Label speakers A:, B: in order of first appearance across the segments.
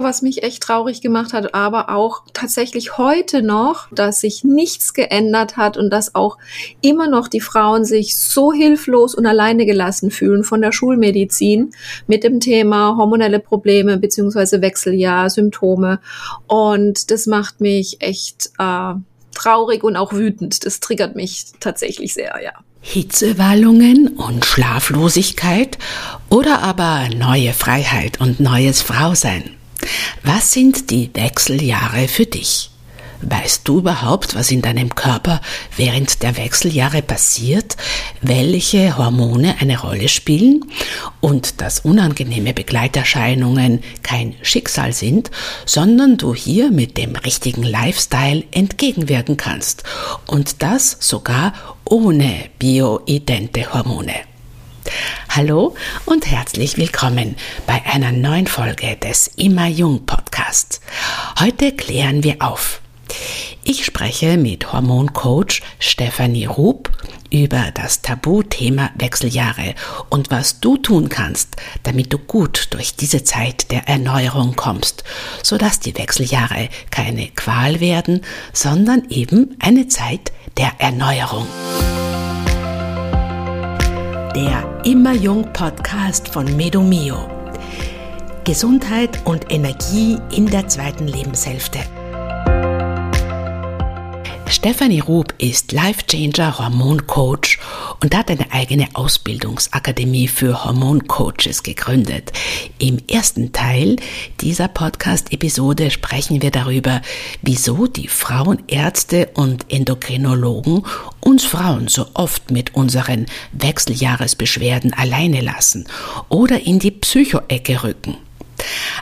A: was mich echt traurig gemacht hat, aber auch tatsächlich heute noch, dass sich nichts geändert hat und dass auch immer noch die Frauen sich so hilflos und alleine gelassen fühlen von der Schulmedizin mit dem Thema hormonelle Probleme beziehungsweise Wechseljahr, Symptome. Und das macht mich echt äh, traurig und auch wütend. Das triggert mich tatsächlich sehr, ja.
B: Hitzewallungen und Schlaflosigkeit oder aber neue Freiheit und neues Frausein. Was sind die Wechseljahre für dich? Weißt du überhaupt, was in deinem Körper während der Wechseljahre passiert, welche Hormone eine Rolle spielen und dass unangenehme Begleiterscheinungen kein Schicksal sind, sondern du hier mit dem richtigen Lifestyle entgegenwirken kannst und das sogar ohne bioidente Hormone? Hallo und herzlich willkommen bei einer neuen Folge des Immer Jung Podcasts. Heute klären wir auf. Ich spreche mit Hormoncoach Stefanie Rup über das Tabuthema Wechseljahre und was du tun kannst, damit du gut durch diese Zeit der Erneuerung kommst, sodass die Wechseljahre keine Qual werden, sondern eben eine Zeit der Erneuerung der Immer Jung Podcast von Medomio. Gesundheit und Energie in der zweiten Lebenshälfte. Stephanie Rub ist Life Changer Hormoncoach und hat eine eigene Ausbildungsakademie für Hormoncoaches gegründet. Im ersten Teil dieser Podcast-Episode sprechen wir darüber, wieso die Frauenärzte und Endokrinologen uns Frauen so oft mit unseren Wechseljahresbeschwerden alleine lassen oder in die Psychoecke rücken.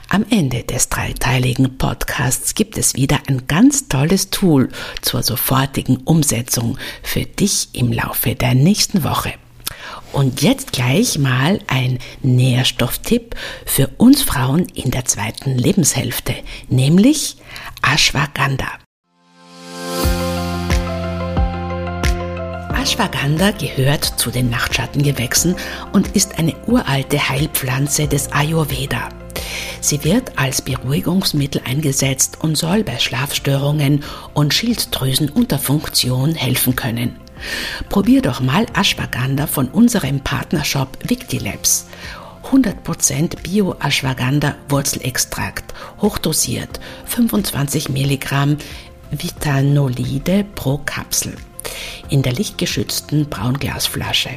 B: Am Ende des dreiteiligen Podcasts gibt es wieder ein ganz tolles Tool zur sofortigen Umsetzung für dich im Laufe der nächsten Woche. Und jetzt gleich mal ein Nährstofftipp für uns Frauen in der zweiten Lebenshälfte, nämlich Ashwagandha. Ashwagandha gehört zu den Nachtschattengewächsen und ist eine uralte Heilpflanze des Ayurveda. Sie wird als Beruhigungsmittel eingesetzt und soll bei Schlafstörungen und Schilddrüsenunterfunktion helfen können. Probier doch mal Ashwagandha von unserem Partnershop Victilabs. 100% Bio-Ashwagandha Wurzelextrakt, hochdosiert, 25 Milligramm Vitanolide pro Kapsel in der lichtgeschützten Braunglasflasche.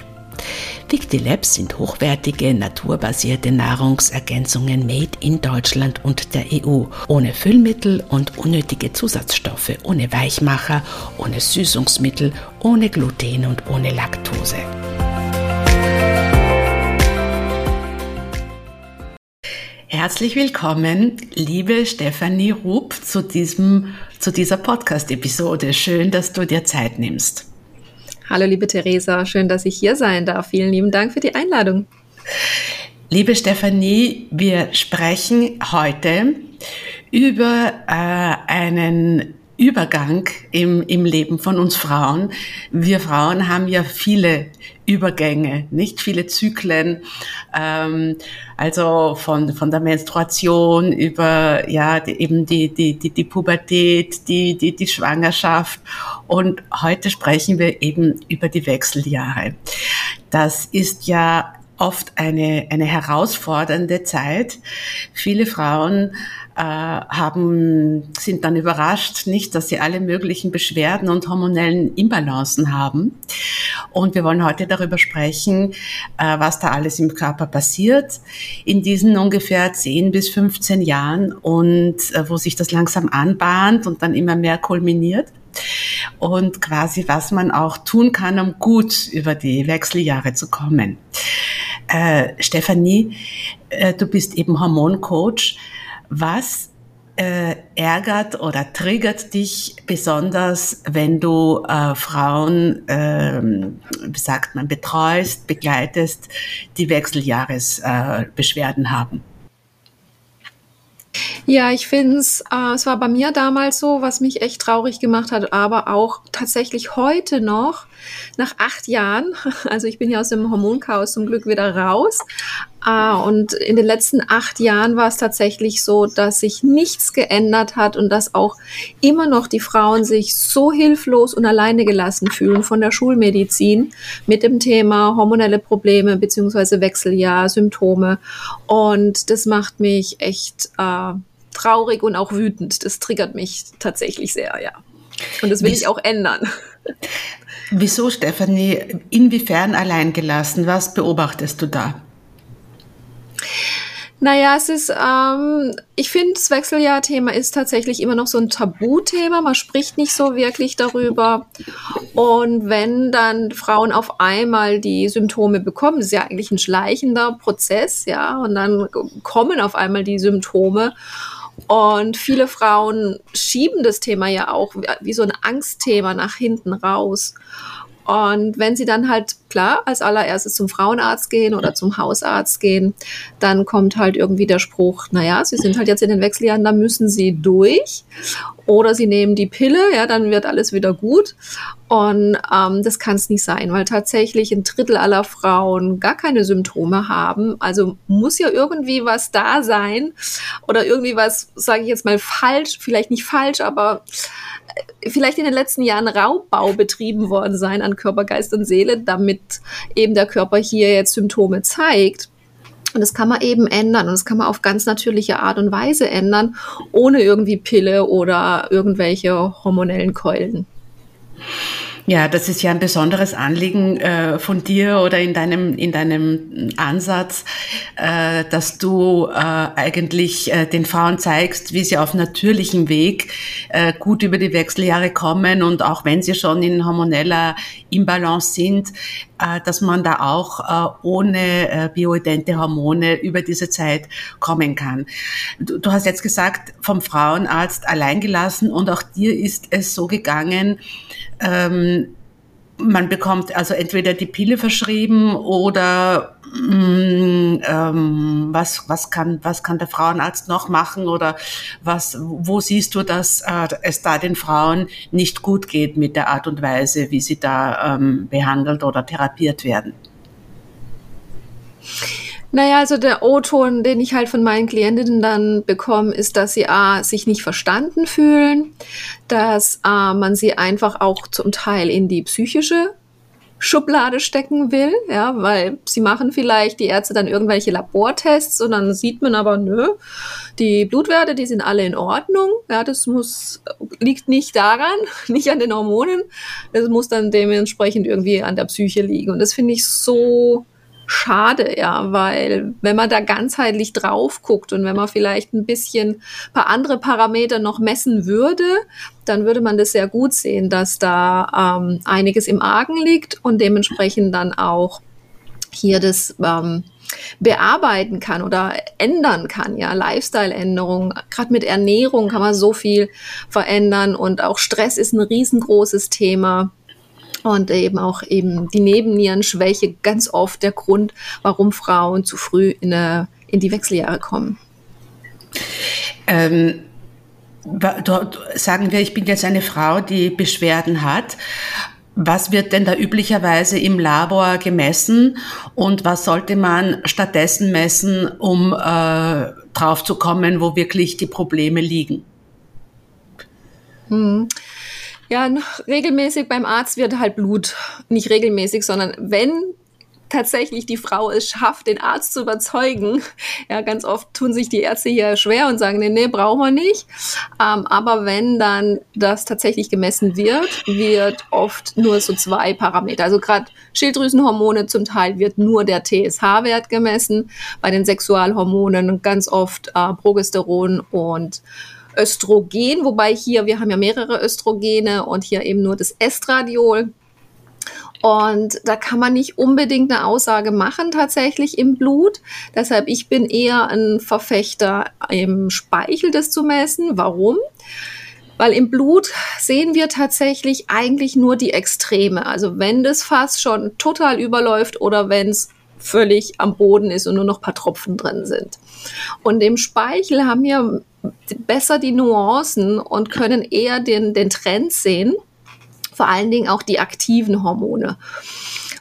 B: Victilabs sind hochwertige, naturbasierte Nahrungsergänzungen made in Deutschland und der EU, ohne Füllmittel und unnötige Zusatzstoffe, ohne Weichmacher, ohne Süßungsmittel, ohne Gluten und ohne Laktose. Herzlich willkommen, liebe Stefanie Rupp, zu, diesem, zu dieser Podcast-Episode. Schön, dass du dir Zeit nimmst.
A: Hallo, liebe Theresa, schön, dass ich hier sein darf. Vielen lieben Dank für die Einladung.
B: Liebe Stefanie, wir sprechen heute über äh, einen Übergang im, im Leben von uns Frauen. Wir Frauen haben ja viele Übergänge, nicht viele Zyklen, ähm, also von, von der Menstruation über ja die, eben die, die, die, die Pubertät, die, die, die Schwangerschaft und heute sprechen wir eben über die Wechseljahre. Das ist ja oft eine, eine herausfordernde Zeit. Viele Frauen haben, sind dann überrascht, nicht, dass sie alle möglichen Beschwerden und hormonellen Imbalancen haben. Und wir wollen heute darüber sprechen, äh, was da alles im Körper passiert in diesen ungefähr 10 bis 15 Jahren und äh, wo sich das langsam anbahnt und dann immer mehr kulminiert und quasi was man auch tun kann, um gut über die Wechseljahre zu kommen. Äh, Stefanie, äh, du bist eben Hormoncoach. Was äh, ärgert oder triggert dich besonders, wenn du äh, Frauen, äh, wie sagt man, betreust, begleitest, die Wechseljahresbeschwerden äh, haben?
A: Ja, ich finde es, äh, es war bei mir damals so, was mich echt traurig gemacht hat, aber auch tatsächlich heute noch, nach acht Jahren, also ich bin ja aus dem Hormonchaos zum Glück wieder raus. Ah, und in den letzten acht Jahren war es tatsächlich so, dass sich nichts geändert hat und dass auch immer noch die Frauen sich so hilflos und alleine gelassen fühlen von der Schulmedizin mit dem Thema hormonelle Probleme beziehungsweise Wechseljahr, Symptome. Und das macht mich echt äh, traurig und auch wütend. Das triggert mich tatsächlich sehr, ja. Und das will Wieso? ich auch ändern.
B: Wieso, Stefanie? Inwiefern alleingelassen? Was beobachtest du da?
A: Naja, es ist, ähm, ich finde, das Wechseljahr-Thema ist tatsächlich immer noch so ein Tabuthema. Man spricht nicht so wirklich darüber. Und wenn dann Frauen auf einmal die Symptome bekommen, das ist ja eigentlich ein schleichender Prozess, ja, und dann kommen auf einmal die Symptome. Und viele Frauen schieben das Thema ja auch wie so ein Angstthema nach hinten raus. Und wenn sie dann halt, klar, als allererstes zum Frauenarzt gehen oder zum Hausarzt gehen, dann kommt halt irgendwie der Spruch, naja, sie sind halt jetzt in den Wechseljahren, da müssen sie durch. Oder sie nehmen die Pille, ja, dann wird alles wieder gut. Und ähm, das kann es nicht sein, weil tatsächlich ein Drittel aller Frauen gar keine Symptome haben. Also muss ja irgendwie was da sein oder irgendwie was, sage ich jetzt mal, falsch, vielleicht nicht falsch, aber äh, vielleicht in den letzten Jahren Raubbau betrieben worden sein an Körper, Geist und Seele, damit eben der Körper hier jetzt Symptome zeigt. Und das kann man eben ändern und das kann man auf ganz natürliche Art und Weise ändern, ohne irgendwie Pille oder irgendwelche hormonellen Keulen.
B: Ja, das ist ja ein besonderes Anliegen äh, von dir oder in deinem, in deinem Ansatz, äh, dass du äh, eigentlich äh, den Frauen zeigst, wie sie auf natürlichem Weg äh, gut über die Wechseljahre kommen und auch wenn sie schon in hormoneller Imbalance sind, dass man da auch äh, ohne äh, bioidente Hormone über diese Zeit kommen kann. Du, du hast jetzt gesagt, vom Frauenarzt alleingelassen und auch dir ist es so gegangen, ähm, man bekommt also entweder die Pille verschrieben oder mm, ähm, was, was, kann, was kann der Frauenarzt noch machen oder was, wo siehst du, dass äh, es da den Frauen nicht gut geht mit der Art und Weise, wie sie da ähm, behandelt oder therapiert werden?
A: Naja, also der O-Ton, den ich halt von meinen Klientinnen dann bekomme, ist, dass sie A, sich nicht verstanden fühlen, dass A, man sie einfach auch zum Teil in die psychische Schublade stecken will, ja, weil sie machen vielleicht die Ärzte dann irgendwelche Labortests und dann sieht man aber, nö, die Blutwerte, die sind alle in Ordnung, ja, das muss, liegt nicht daran, nicht an den Hormonen, das muss dann dementsprechend irgendwie an der Psyche liegen. Und das finde ich so schade, ja, weil wenn man da ganzheitlich drauf guckt und wenn man vielleicht ein bisschen paar andere Parameter noch messen würde, dann würde man das sehr gut sehen, dass da ähm, einiges im Argen liegt und dementsprechend dann auch hier das ähm, bearbeiten kann oder ändern kann, ja, Lifestyle-Änderungen. Gerade mit Ernährung kann man so viel verändern und auch Stress ist ein riesengroßes Thema und eben auch eben die Nebennierenschwäche ganz oft der Grund, warum Frauen zu früh in, eine, in die Wechseljahre kommen.
B: Ähm, sagen wir, ich bin jetzt eine Frau, die Beschwerden hat. Was wird denn da üblicherweise im Labor gemessen und was sollte man stattdessen messen, um äh, drauf zu kommen, wo wirklich die Probleme liegen?
A: Ja, regelmäßig beim Arzt wird halt Blut. Nicht regelmäßig, sondern wenn tatsächlich die Frau es schafft, den Arzt zu überzeugen. Ja, ganz oft tun sich die Ärzte hier schwer und sagen, nee, nee, brauchen wir nicht. Ähm, aber wenn dann das tatsächlich gemessen wird, wird oft nur so zwei Parameter. Also gerade Schilddrüsenhormone zum Teil wird nur der TSH-Wert gemessen. Bei den Sexualhormonen ganz oft äh, Progesteron und Östrogen, wobei hier, wir haben ja mehrere Östrogene und hier eben nur das Estradiol. Und da kann man nicht unbedingt eine Aussage machen tatsächlich im Blut. Deshalb, ich bin eher ein Verfechter im Speichel das zu messen. Warum? Weil im Blut sehen wir tatsächlich eigentlich nur die Extreme. Also wenn das Fass schon total überläuft oder wenn es völlig am Boden ist und nur noch paar Tropfen drin sind. Und im Speichel haben wir besser die Nuancen und können eher den, den Trend sehen. Vor allen Dingen auch die aktiven Hormone.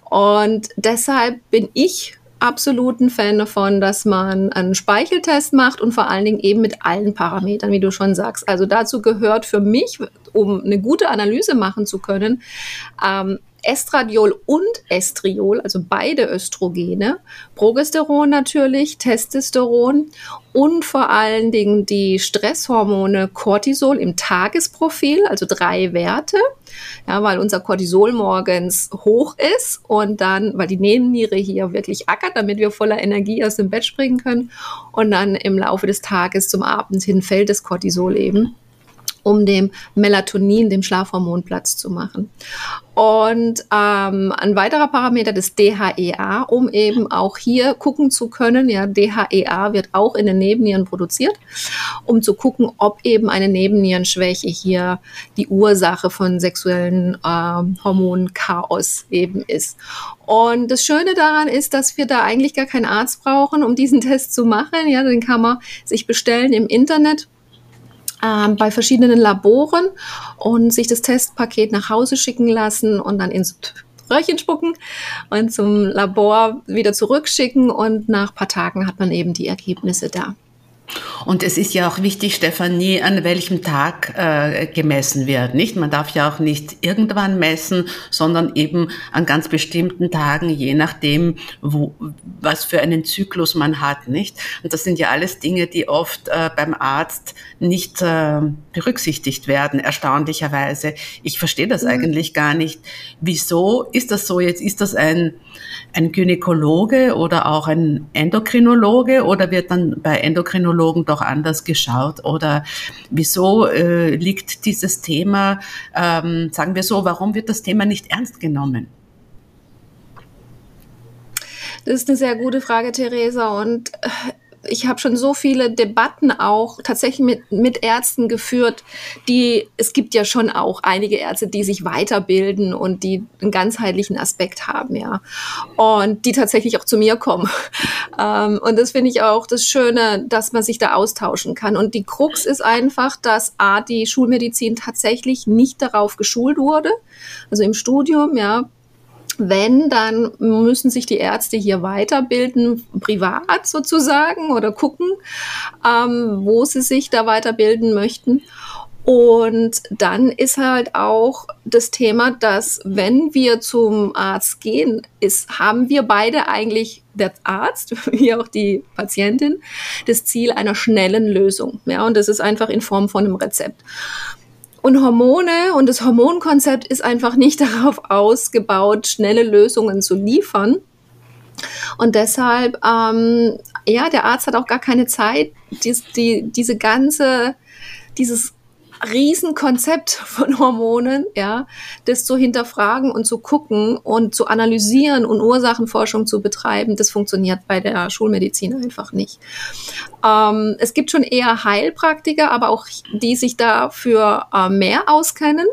A: Und deshalb bin ich absoluten Fan davon, dass man einen Speicheltest macht und vor allen Dingen eben mit allen Parametern, wie du schon sagst. Also dazu gehört für mich, um eine gute Analyse machen zu können, ähm, Estradiol und Estriol, also beide Östrogene, Progesteron natürlich, Testosteron und vor allen Dingen die Stresshormone Cortisol im Tagesprofil, also drei Werte, ja, weil unser Cortisol morgens hoch ist und dann, weil die Nebenniere hier wirklich ackert, damit wir voller Energie aus dem Bett springen können. Und dann im Laufe des Tages zum Abend hin fällt das Cortisol eben um dem Melatonin, dem Schlafhormon Platz zu machen. Und ähm, ein weiterer Parameter des DHEA, um eben auch hier gucken zu können, ja, DHEA wird auch in den Nebennieren produziert, um zu gucken, ob eben eine Nebennierenschwäche hier die Ursache von sexuellen ähm, Hormonchaos eben ist. Und das Schöne daran ist, dass wir da eigentlich gar keinen Arzt brauchen, um diesen Test zu machen. Ja, den kann man sich bestellen im Internet ähm, bei verschiedenen Laboren und sich das Testpaket nach Hause schicken lassen und dann ins Röhrchen spucken und zum Labor wieder zurückschicken und nach paar Tagen hat man eben die Ergebnisse da.
B: Und es ist ja auch wichtig, Stefanie, an welchem Tag äh, gemessen wird, nicht? Man darf ja auch nicht irgendwann messen, sondern eben an ganz bestimmten Tagen, je nachdem, wo, was für einen Zyklus man hat, nicht? Und das sind ja alles Dinge, die oft äh, beim Arzt nicht äh, berücksichtigt werden, erstaunlicherweise. Ich verstehe das mhm. eigentlich gar nicht. Wieso ist das so? Jetzt ist das ein ein Gynäkologe oder auch ein Endokrinologe oder wird dann bei Endokrinologen doch anders geschaut? Oder wieso äh, liegt dieses Thema, ähm, sagen wir so, warum wird das Thema nicht ernst genommen?
A: Das ist eine sehr gute Frage, Theresa. Und äh, ich habe schon so viele Debatten auch tatsächlich mit, mit Ärzten geführt, die, es gibt ja schon auch einige Ärzte, die sich weiterbilden und die einen ganzheitlichen Aspekt haben, ja. Und die tatsächlich auch zu mir kommen. Ähm, und das finde ich auch das Schöne, dass man sich da austauschen kann. Und die Krux ist einfach, dass A, die Schulmedizin tatsächlich nicht darauf geschult wurde. Also im Studium, ja, wenn, dann müssen sich die Ärzte hier weiterbilden, privat sozusagen, oder gucken, ähm, wo sie sich da weiterbilden möchten. Und dann ist halt auch das Thema, dass wenn wir zum Arzt gehen, ist, haben wir beide eigentlich, der Arzt wie auch die Patientin, das Ziel einer schnellen Lösung. Ja, und das ist einfach in Form von einem Rezept. Und Hormone und das Hormonkonzept ist einfach nicht darauf ausgebaut, schnelle Lösungen zu liefern. Und deshalb, ähm, ja, der Arzt hat auch gar keine Zeit, die, die, diese ganze, dieses Riesenkonzept von Hormonen, ja, das zu hinterfragen und zu gucken und zu analysieren und Ursachenforschung zu betreiben, das funktioniert bei der Schulmedizin einfach nicht. Ähm, es gibt schon eher Heilpraktiker, aber auch die sich dafür äh, mehr auskennen.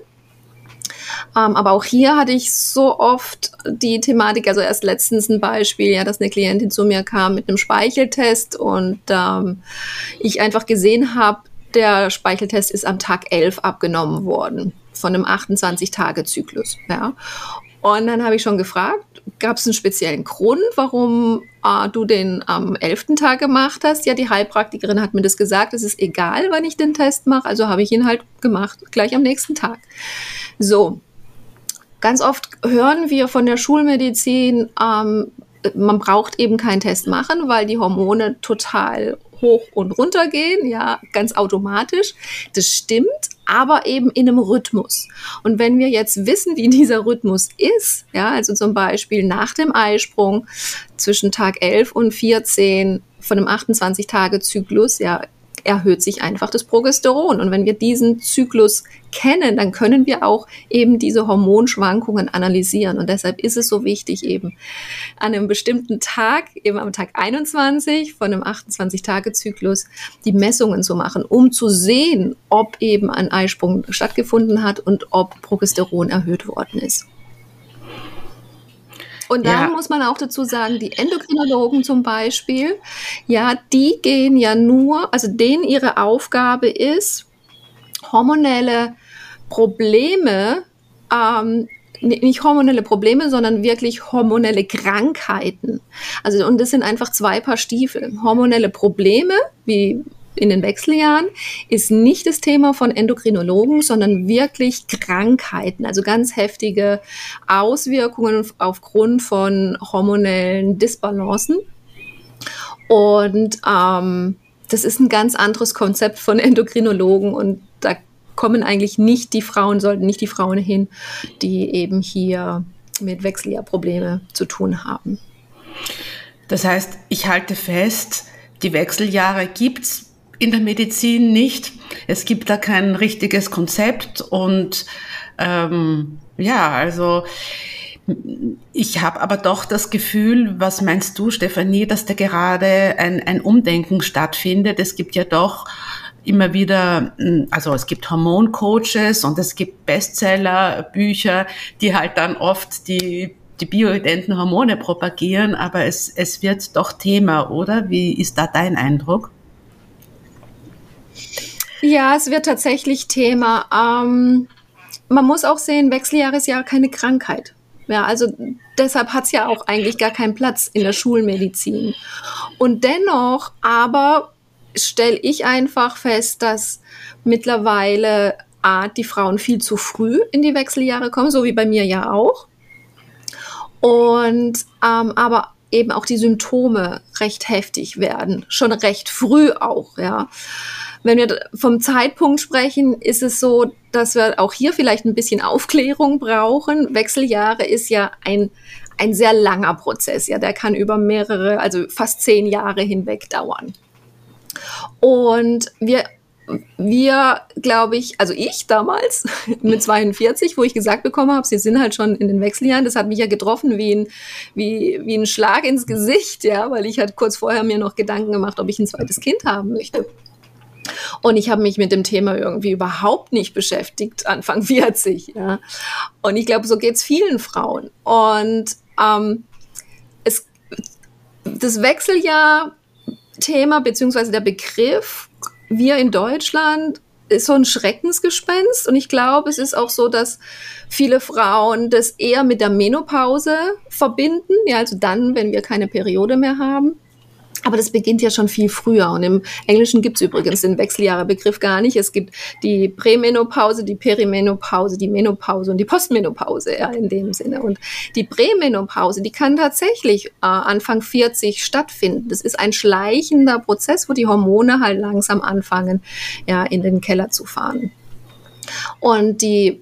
A: Ähm, aber auch hier hatte ich so oft die Thematik, also erst letztens ein Beispiel, ja, dass eine Klientin zu mir kam mit einem Speicheltest und ähm, ich einfach gesehen habe, der Speicheltest ist am Tag 11 abgenommen worden von einem 28-Tage-Zyklus. Ja. Und dann habe ich schon gefragt, gab es einen speziellen Grund, warum äh, du den am 11. Tag gemacht hast? Ja, die Heilpraktikerin hat mir das gesagt, es ist egal, wann ich den Test mache, also habe ich ihn halt gemacht, gleich am nächsten Tag. So, ganz oft hören wir von der Schulmedizin, ähm, man braucht eben keinen Test machen, weil die Hormone total hoch und runter gehen, ja, ganz automatisch. Das stimmt, aber eben in einem Rhythmus. Und wenn wir jetzt wissen, wie dieser Rhythmus ist, ja, also zum Beispiel nach dem Eisprung zwischen Tag 11 und 14 von einem 28-Tage-Zyklus, ja, erhöht sich einfach das Progesteron. Und wenn wir diesen Zyklus kennen, dann können wir auch eben diese Hormonschwankungen analysieren. Und deshalb ist es so wichtig, eben an einem bestimmten Tag, eben am Tag 21 von einem 28-Tage-Zyklus, die Messungen zu machen, um zu sehen, ob eben ein Eisprung stattgefunden hat und ob Progesteron erhöht worden ist. Und dann ja. muss man auch dazu sagen, die Endokrinologen zum Beispiel, ja, die gehen ja nur, also denen ihre Aufgabe ist, hormonelle Probleme ähm, nicht hormonelle Probleme, sondern wirklich hormonelle Krankheiten. Also, und das sind einfach zwei Paar Stiefel. Hormonelle Probleme, wie in den Wechseljahren, ist nicht das Thema von Endokrinologen, sondern wirklich Krankheiten, also ganz heftige Auswirkungen aufgrund von hormonellen Disbalancen. Und ähm, das ist ein ganz anderes Konzept von Endokrinologen und da kommen eigentlich nicht die Frauen, sollten nicht die Frauen hin, die eben hier mit Wechseljahrprobleme zu tun haben.
B: Das heißt, ich halte fest, die Wechseljahre gibt es in der Medizin nicht. Es gibt da kein richtiges Konzept und ähm, ja, also ich habe aber doch das Gefühl, was meinst du, Stefanie, dass da gerade ein, ein Umdenken stattfindet? Es gibt ja doch immer wieder, hm, also es gibt Hormoncoaches und es gibt Bestseller-Bücher, die halt dann oft die, die bioidenten Hormone propagieren, aber es, es wird doch Thema, oder? Wie ist da dein Eindruck?
A: Ja, es wird tatsächlich Thema. Ähm, man muss auch sehen, Wechseljahre ist ja keine Krankheit. Ja, also deshalb hat es ja auch eigentlich gar keinen Platz in der Schulmedizin. Und dennoch aber stelle ich einfach fest, dass mittlerweile A, die Frauen viel zu früh in die Wechseljahre kommen, so wie bei mir ja auch. Und ähm, aber eben auch die Symptome recht heftig werden, schon recht früh auch, ja. Wenn wir vom Zeitpunkt sprechen, ist es so, dass wir auch hier vielleicht ein bisschen Aufklärung brauchen. Wechseljahre ist ja ein, ein sehr langer Prozess, ja, der kann über mehrere, also fast zehn Jahre hinweg dauern. Und wir wir, glaube ich, also ich damals mit 42, wo ich gesagt bekommen habe, sie sind halt schon in den Wechseljahren, das hat mich ja getroffen wie ein, wie, wie ein Schlag ins Gesicht, ja, weil ich halt kurz vorher mir noch Gedanken gemacht, ob ich ein zweites Kind haben möchte. Und ich habe mich mit dem Thema irgendwie überhaupt nicht beschäftigt, Anfang 40. Ja. Und ich glaube, so geht es vielen Frauen. Und ähm, es, das Wechseljahr-Thema beziehungsweise der Begriff, wir in Deutschland, ist so ein Schreckensgespenst. Und ich glaube, es ist auch so, dass viele Frauen das eher mit der Menopause verbinden. Ja, also dann, wenn wir keine Periode mehr haben. Aber das beginnt ja schon viel früher. Und im Englischen gibt es übrigens den Wechseljahrebegriff gar nicht. Es gibt die Prämenopause, die Perimenopause, die Menopause und die Postmenopause ja, in dem Sinne. Und die Prämenopause, die kann tatsächlich äh, Anfang 40 stattfinden. Das ist ein schleichender Prozess, wo die Hormone halt langsam anfangen, ja, in den Keller zu fahren. Und die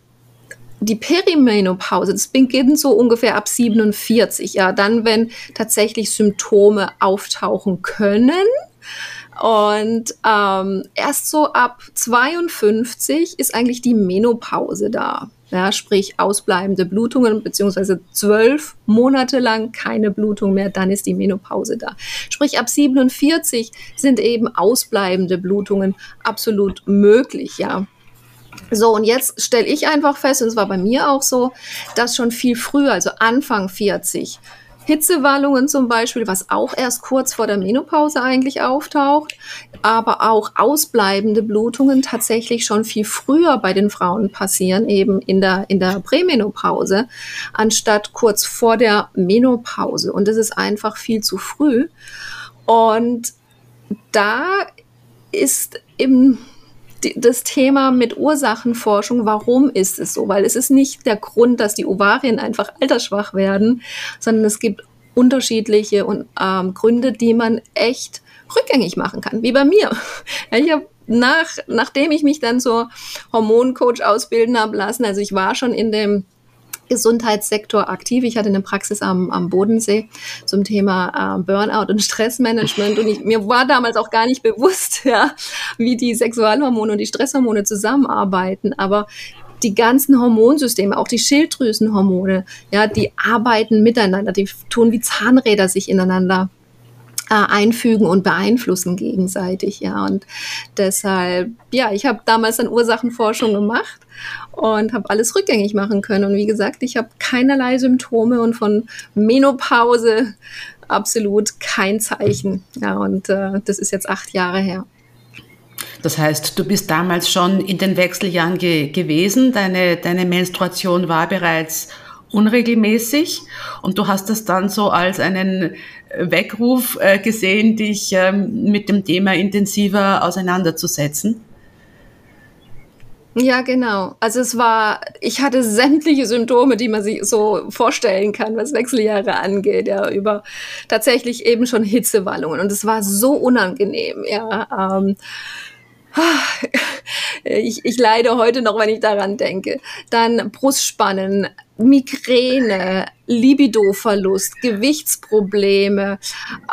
A: die Perimenopause, das beginnt so ungefähr ab 47, ja, dann, wenn tatsächlich Symptome auftauchen können. Und ähm, erst so ab 52 ist eigentlich die Menopause da. Ja, sprich ausbleibende Blutungen, beziehungsweise zwölf Monate lang keine Blutung mehr, dann ist die Menopause da. Sprich, ab 47 sind eben ausbleibende Blutungen absolut möglich, ja. So, und jetzt stelle ich einfach fest, und es war bei mir auch so, dass schon viel früher, also Anfang 40, Hitzewallungen zum Beispiel, was auch erst kurz vor der Menopause eigentlich auftaucht, aber auch ausbleibende Blutungen tatsächlich schon viel früher bei den Frauen passieren, eben in der, in der Prämenopause, anstatt kurz vor der Menopause. Und das ist einfach viel zu früh. Und da ist im das Thema mit Ursachenforschung, warum ist es so? Weil es ist nicht der Grund, dass die Ovarien einfach altersschwach werden, sondern es gibt unterschiedliche und, ähm, Gründe, die man echt rückgängig machen kann, wie bei mir. Ich habe nach, nachdem ich mich dann zur Hormoncoach ausbilden habe lassen, also ich war schon in dem Gesundheitssektor aktiv. Ich hatte eine Praxis am, am Bodensee zum Thema äh, Burnout und Stressmanagement und ich, mir war damals auch gar nicht bewusst, ja, wie die Sexualhormone und die Stresshormone zusammenarbeiten. Aber die ganzen Hormonsysteme, auch die Schilddrüsenhormone, ja, die arbeiten miteinander, die tun wie Zahnräder sich ineinander einfügen und beeinflussen gegenseitig, ja. Und deshalb, ja, ich habe damals dann Ursachenforschung gemacht und habe alles rückgängig machen können. Und wie gesagt, ich habe keinerlei Symptome und von Menopause absolut kein Zeichen. Ja, und äh, das ist jetzt acht Jahre her.
B: Das heißt, du bist damals schon in den Wechseljahren ge gewesen, deine, deine Menstruation war bereits unregelmäßig und du hast das dann so als einen Weckruf äh, gesehen, dich ähm, mit dem Thema intensiver auseinanderzusetzen?
A: Ja, genau. Also es war, ich hatte sämtliche Symptome, die man sich so vorstellen kann, was Wechseljahre angeht, ja, über tatsächlich eben schon Hitzewallungen. Und es war so unangenehm, ja. Ähm, ich, ich leide heute noch, wenn ich daran denke. Dann Brustspannen, Migräne, Libidoverlust, Gewichtsprobleme,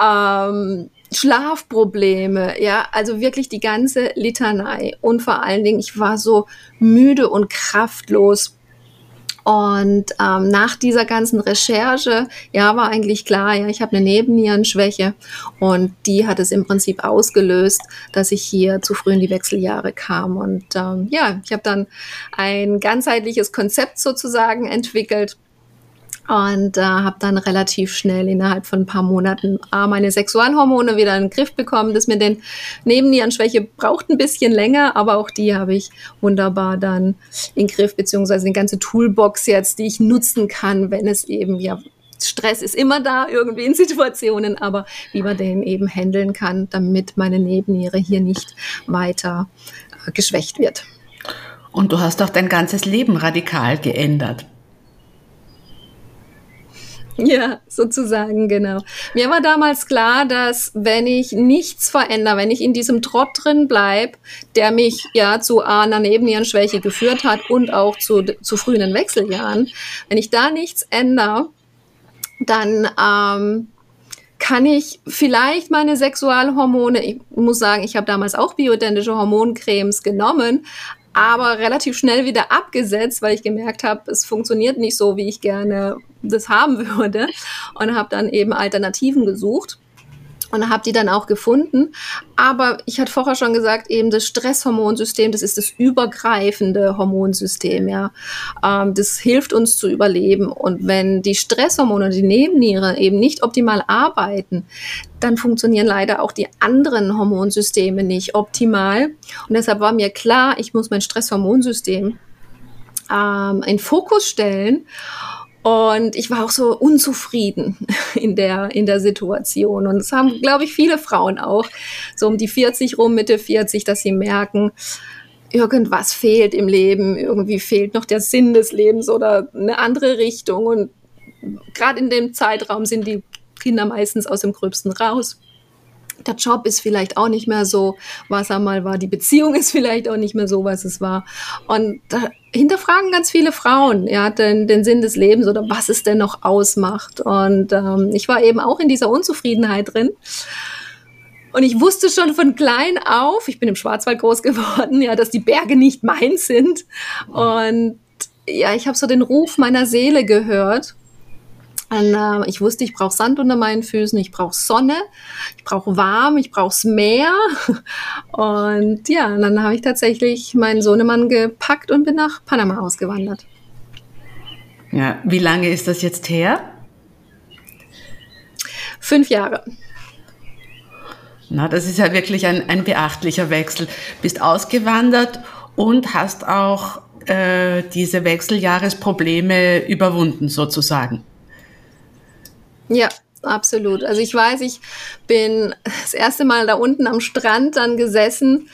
A: ähm, Schlafprobleme, ja, also wirklich die ganze Litanei. Und vor allen Dingen, ich war so müde und kraftlos und ähm, nach dieser ganzen Recherche, ja, war eigentlich klar, ja, ich habe eine Nebennierenschwäche und die hat es im Prinzip ausgelöst, dass ich hier zu früh in die Wechseljahre kam. Und ähm, ja, ich habe dann ein ganzheitliches Konzept sozusagen entwickelt und äh, habe dann relativ schnell innerhalb von ein paar Monaten A, meine Sexualhormone wieder in den Griff bekommen. Das mit den Nebennierenschwäche braucht ein bisschen länger, aber auch die habe ich wunderbar dann in den Griff, beziehungsweise eine ganze Toolbox jetzt, die ich nutzen kann, wenn es eben ja Stress ist immer da irgendwie in Situationen, aber wie man den eben handeln kann, damit meine Nebenniere hier nicht weiter äh, geschwächt wird.
B: Und du hast auch dein ganzes Leben radikal geändert.
A: Ja, sozusagen, genau. Mir war damals klar, dass wenn ich nichts verändere, wenn ich in diesem Trott drin bleib, der mich ja zu einer Nebennierenschwäche geführt hat und auch zu, zu frühen Wechseljahren, wenn ich da nichts ändere, dann ähm, kann ich vielleicht meine Sexualhormone, ich muss sagen, ich habe damals auch bioidentische Hormoncremes genommen, aber relativ schnell wieder abgesetzt, weil ich gemerkt habe, es funktioniert nicht so, wie ich gerne das haben würde. Und habe dann eben Alternativen gesucht und habe die dann auch gefunden. Aber ich hatte vorher schon gesagt, eben das Stresshormonsystem, das ist das übergreifende Hormonsystem, ja. Ähm, das hilft uns zu überleben. Und wenn die Stresshormone, die Nebenniere eben nicht optimal arbeiten, dann funktionieren leider auch die anderen Hormonsysteme nicht optimal. Und deshalb war mir klar, ich muss mein Stresshormonsystem ähm, in Fokus stellen. Und ich war auch so unzufrieden in der, in der Situation. Und das haben, glaube ich, viele Frauen auch, so um die 40 rum, Mitte 40, dass sie merken, irgendwas fehlt im Leben, irgendwie fehlt noch der Sinn des Lebens oder eine andere Richtung. Und gerade in dem Zeitraum sind die Kinder meistens aus dem Gröbsten raus der Job ist vielleicht auch nicht mehr so, was er mal war. Die Beziehung ist vielleicht auch nicht mehr so, was es war. Und da hinterfragen ganz viele Frauen, ja, den, den Sinn des Lebens oder was es denn noch ausmacht. Und ähm, ich war eben auch in dieser Unzufriedenheit drin. Und ich wusste schon von klein auf, ich bin im Schwarzwald groß geworden, ja, dass die Berge nicht meins sind. Und ja, ich habe so den Ruf meiner Seele gehört und, äh, ich wusste, ich brauche Sand unter meinen Füßen, ich brauche Sonne, ich brauche warm, ich brauche das Meer. Und ja, und dann habe ich tatsächlich meinen Sohnemann gepackt und bin nach Panama ausgewandert.
B: Ja, wie lange ist das jetzt her?
A: Fünf Jahre.
B: Na, das ist ja wirklich ein, ein beachtlicher Wechsel. Bist ausgewandert und hast auch äh, diese Wechseljahresprobleme überwunden sozusagen.
A: Ja, absolut. Also ich weiß, ich bin das erste Mal da unten am Strand dann gesessen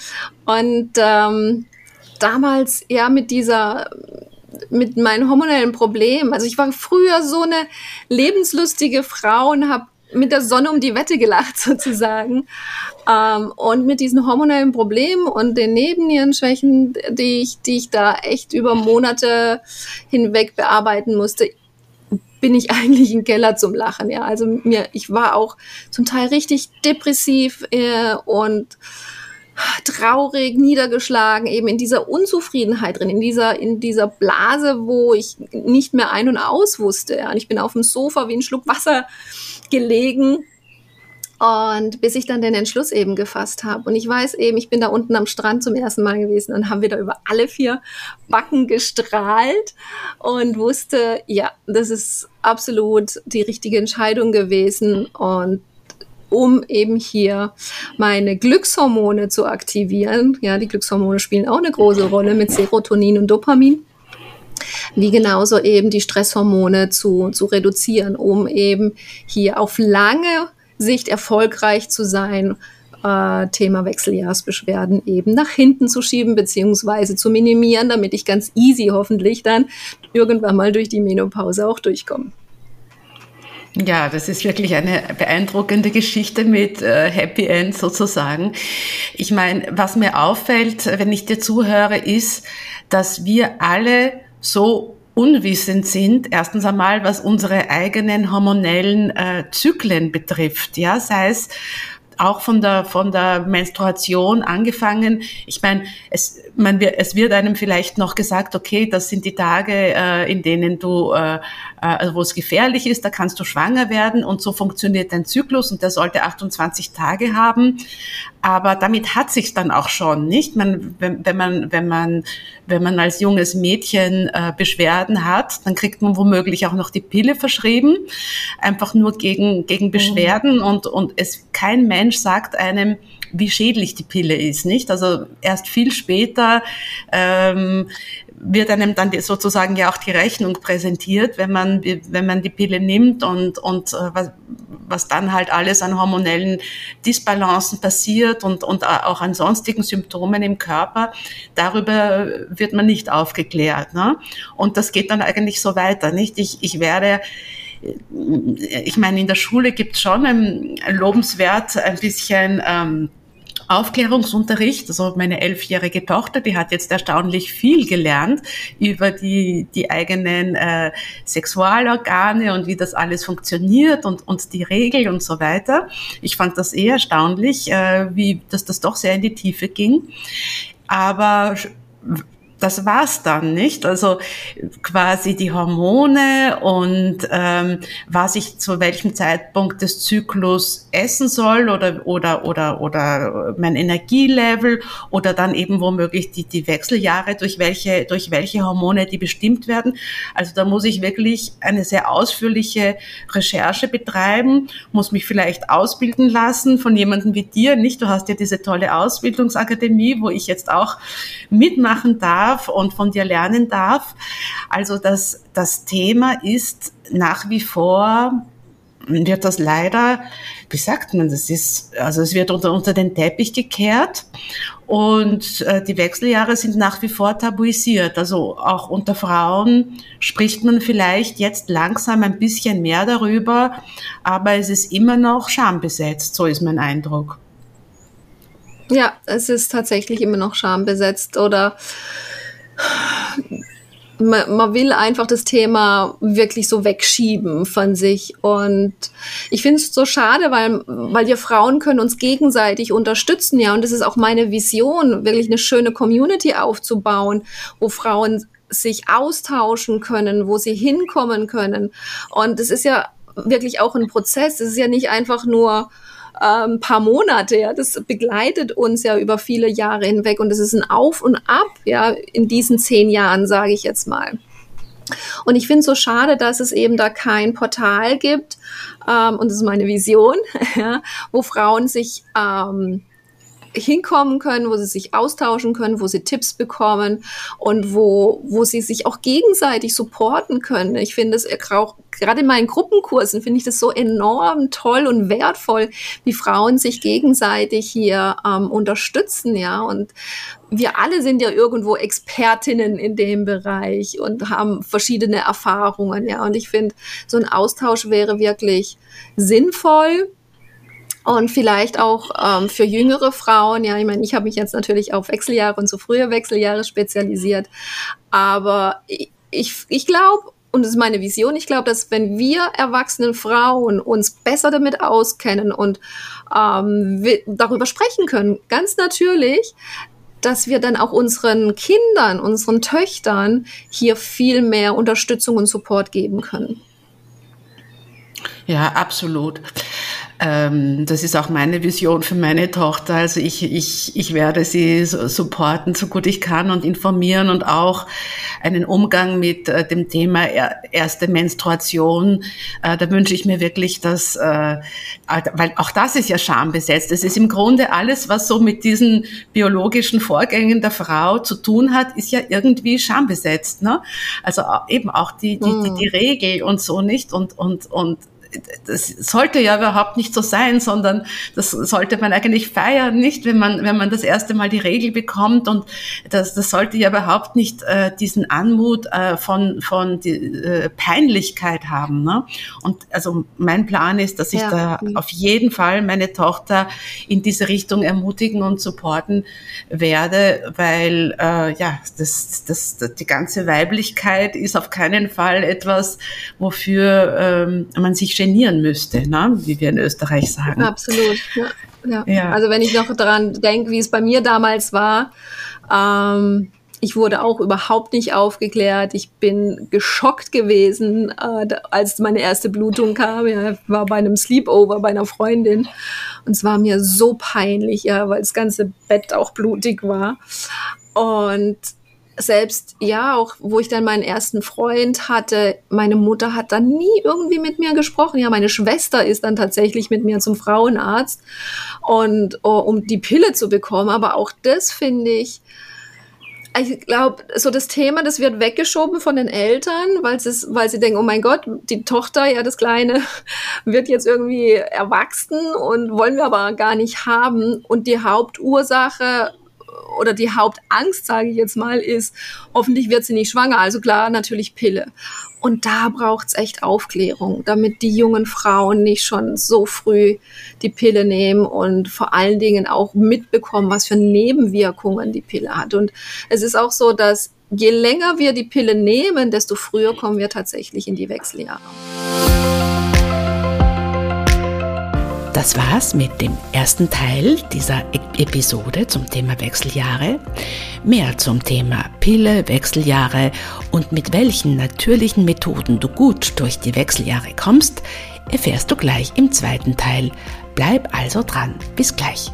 A: und ähm, damals ja mit dieser mit meinen hormonellen Problemen. Also ich war früher so eine lebenslustige Frau und habe mit der Sonne um die Wette gelacht sozusagen. Ähm, und mit diesen hormonellen Problemen und den Nebennierenschwächen, die ich, die ich da echt über Monate hinweg bearbeiten musste, bin ich eigentlich im Keller zum Lachen. Ja, also mir, ich war auch zum Teil richtig depressiv äh, und traurig, niedergeschlagen, eben in dieser Unzufriedenheit drin, in dieser, in dieser Blase, wo ich nicht mehr ein und aus wusste. Ja. Und ich bin auf dem Sofa wie ein Schluck Wasser gelegen und bis ich dann den Entschluss eben gefasst habe. Und ich weiß eben, ich bin da unten am Strand zum ersten Mal gewesen und haben wir da über alle vier Backen gestrahlt und wusste, ja, das ist absolut die richtige Entscheidung gewesen. Und um eben hier meine Glückshormone zu aktivieren. Ja, die Glückshormone spielen auch eine große Rolle mit Serotonin und Dopamin wie genauso eben die Stresshormone zu, zu reduzieren, um eben hier auf lange Sicht erfolgreich zu sein, äh, Thema Wechseljahrsbeschwerden eben nach hinten zu schieben beziehungsweise zu minimieren, damit ich ganz easy hoffentlich dann irgendwann mal durch die Menopause auch durchkomme.
B: Ja, das ist wirklich eine beeindruckende Geschichte mit äh, Happy End sozusagen. Ich meine, was mir auffällt, wenn ich dir zuhöre, ist, dass wir alle so unwissend sind, erstens einmal, was unsere eigenen hormonellen äh, Zyklen betrifft, ja, sei es auch von der, von der Menstruation angefangen. Ich meine, es, man, es wird einem vielleicht noch gesagt, okay, das sind die Tage, äh, in denen du, äh, also wo es gefährlich ist, da kannst du schwanger werden und so funktioniert dein Zyklus und der sollte 28 Tage haben. Aber damit hat sich dann auch schon, nicht? Man, wenn, wenn man, wenn man, wenn man als junges Mädchen äh, Beschwerden hat, dann kriegt man womöglich auch noch die Pille verschrieben, einfach nur gegen gegen mhm. Beschwerden mhm. und und es kein Mensch sagt einem, wie schädlich die Pille ist, nicht? Also erst viel später ähm, wird einem dann sozusagen ja auch die Rechnung präsentiert, wenn man wenn man die Pille nimmt und und äh, was, was dann halt alles an hormonellen Disbalancen passiert und und auch an sonstigen Symptomen im Körper, darüber wird man nicht aufgeklärt, ne? Und das geht dann eigentlich so weiter, nicht? Ich ich werde ich meine, in der Schule gibt es schon ein, lobenswert ein bisschen ähm, Aufklärungsunterricht. Also meine elfjährige Tochter, die hat jetzt erstaunlich viel gelernt über die, die eigenen äh, Sexualorgane und wie das alles funktioniert und, und die Regeln und so weiter. Ich fand das eher erstaunlich, äh, wie, dass das doch sehr in die Tiefe ging. Aber das war's dann nicht. Also quasi die Hormone und ähm, was ich zu welchem Zeitpunkt des Zyklus essen soll oder oder oder oder mein Energielevel oder dann eben womöglich die die Wechseljahre durch welche durch welche Hormone die bestimmt werden. Also da muss ich wirklich eine sehr ausführliche Recherche betreiben, muss mich vielleicht ausbilden lassen von jemandem wie dir. Nicht, du hast ja diese tolle Ausbildungsakademie, wo ich jetzt auch mitmachen darf darf und von dir lernen darf. Also das, das Thema ist nach wie vor, wird das leider, wie sagt man, das ist, also es wird unter, unter den Teppich gekehrt und äh, die Wechseljahre sind nach wie vor tabuisiert. Also auch unter Frauen spricht man vielleicht jetzt langsam ein bisschen mehr darüber, aber es ist immer noch schambesetzt, so ist mein Eindruck.
A: Ja, es ist tatsächlich immer noch schambesetzt oder man, man will einfach das Thema wirklich so wegschieben von sich. Und ich finde es so schade, weil, weil wir Frauen können uns gegenseitig unterstützen, ja. Und das ist auch meine Vision, wirklich eine schöne Community aufzubauen, wo Frauen sich austauschen können, wo sie hinkommen können. Und es ist ja wirklich auch ein Prozess. Es ist ja nicht einfach nur, ähm, paar Monate. Ja, das begleitet uns ja über viele Jahre hinweg und es ist ein Auf und Ab. Ja, in diesen zehn Jahren sage ich jetzt mal. Und ich finde es so schade, dass es eben da kein Portal gibt, ähm, und das ist meine Vision, ja, wo Frauen sich ähm, hinkommen können, wo sie sich austauschen können, wo sie Tipps bekommen und wo, wo sie sich auch gegenseitig supporten können. Ich finde es gerade in meinen Gruppenkursen finde ich das so enorm toll und wertvoll, wie Frauen sich gegenseitig hier ähm, unterstützen, ja. Und wir alle sind ja irgendwo Expertinnen in dem Bereich und haben verschiedene Erfahrungen, ja. Und ich finde, so ein Austausch wäre wirklich sinnvoll und vielleicht auch ähm, für jüngere Frauen, ja, ich meine, ich habe mich jetzt natürlich auf Wechseljahre und so frühe Wechseljahre spezialisiert, aber ich, ich, ich glaube, und das ist meine Vision, ich glaube, dass wenn wir erwachsenen Frauen uns besser damit auskennen und ähm, darüber sprechen können, ganz natürlich, dass wir dann auch unseren Kindern, unseren Töchtern hier viel mehr Unterstützung und Support geben können.
B: Ja, absolut. Ähm, das ist auch meine Vision für meine Tochter. Also ich, ich, ich werde sie supporten, so gut ich kann und informieren und auch einen Umgang mit äh, dem Thema erste Menstruation. Äh, da wünsche ich mir wirklich, dass, äh, weil auch das ist ja schambesetzt. Es ist im Grunde alles, was so mit diesen biologischen Vorgängen der Frau zu tun hat, ist ja irgendwie schambesetzt. Ne? Also eben auch die, die, die, die mhm. Regel und so nicht und, und, und das sollte ja überhaupt nicht so sein, sondern das sollte man eigentlich feiern, nicht, wenn man, wenn man das erste Mal die Regel bekommt und das, das sollte ja überhaupt nicht äh, diesen Anmut äh, von, von die, äh, Peinlichkeit haben. Ne? Und also mein Plan ist, dass ich ja. da auf jeden Fall meine Tochter in diese Richtung ermutigen und supporten werde, weil äh, ja, das, das, das, die ganze Weiblichkeit ist auf keinen Fall etwas, wofür ähm, man sich genieren müsste, ne? wie wir in Österreich sagen.
A: Absolut. Ja, ja. ja. Also wenn ich noch daran denke, wie es bei mir damals war, ähm, ich wurde auch überhaupt nicht aufgeklärt. Ich bin geschockt gewesen, äh, als meine erste Blutung kam. Ja, war bei einem Sleepover bei einer Freundin und es war mir so peinlich, ja, weil das ganze Bett auch blutig war. Und selbst, ja, auch wo ich dann meinen ersten Freund hatte, meine Mutter hat dann nie irgendwie mit mir gesprochen. Ja, meine Schwester ist dann tatsächlich mit mir zum Frauenarzt und oh, um die Pille zu bekommen. Aber auch das finde ich, ich glaube, so das Thema, das wird weggeschoben von den Eltern, weil, weil sie denken, oh mein Gott, die Tochter, ja, das Kleine, wird jetzt irgendwie erwachsen und wollen wir aber gar nicht haben. Und die Hauptursache oder die Hauptangst, sage ich jetzt mal, ist, hoffentlich wird sie nicht schwanger. Also klar, natürlich Pille. Und da braucht es echt Aufklärung, damit die jungen Frauen nicht schon so früh die Pille nehmen und vor allen Dingen auch mitbekommen, was für Nebenwirkungen die Pille hat. Und es ist auch so, dass je länger wir die Pille nehmen, desto früher kommen wir tatsächlich in die Wechseljahre.
B: Das war's mit dem ersten Teil dieser e- Episode zum Thema Wechseljahre. Mehr zum Thema Pille, Wechseljahre und mit welchen natürlichen Methoden du gut durch die Wechseljahre kommst, erfährst du gleich im zweiten Teil. Bleib also dran. Bis gleich.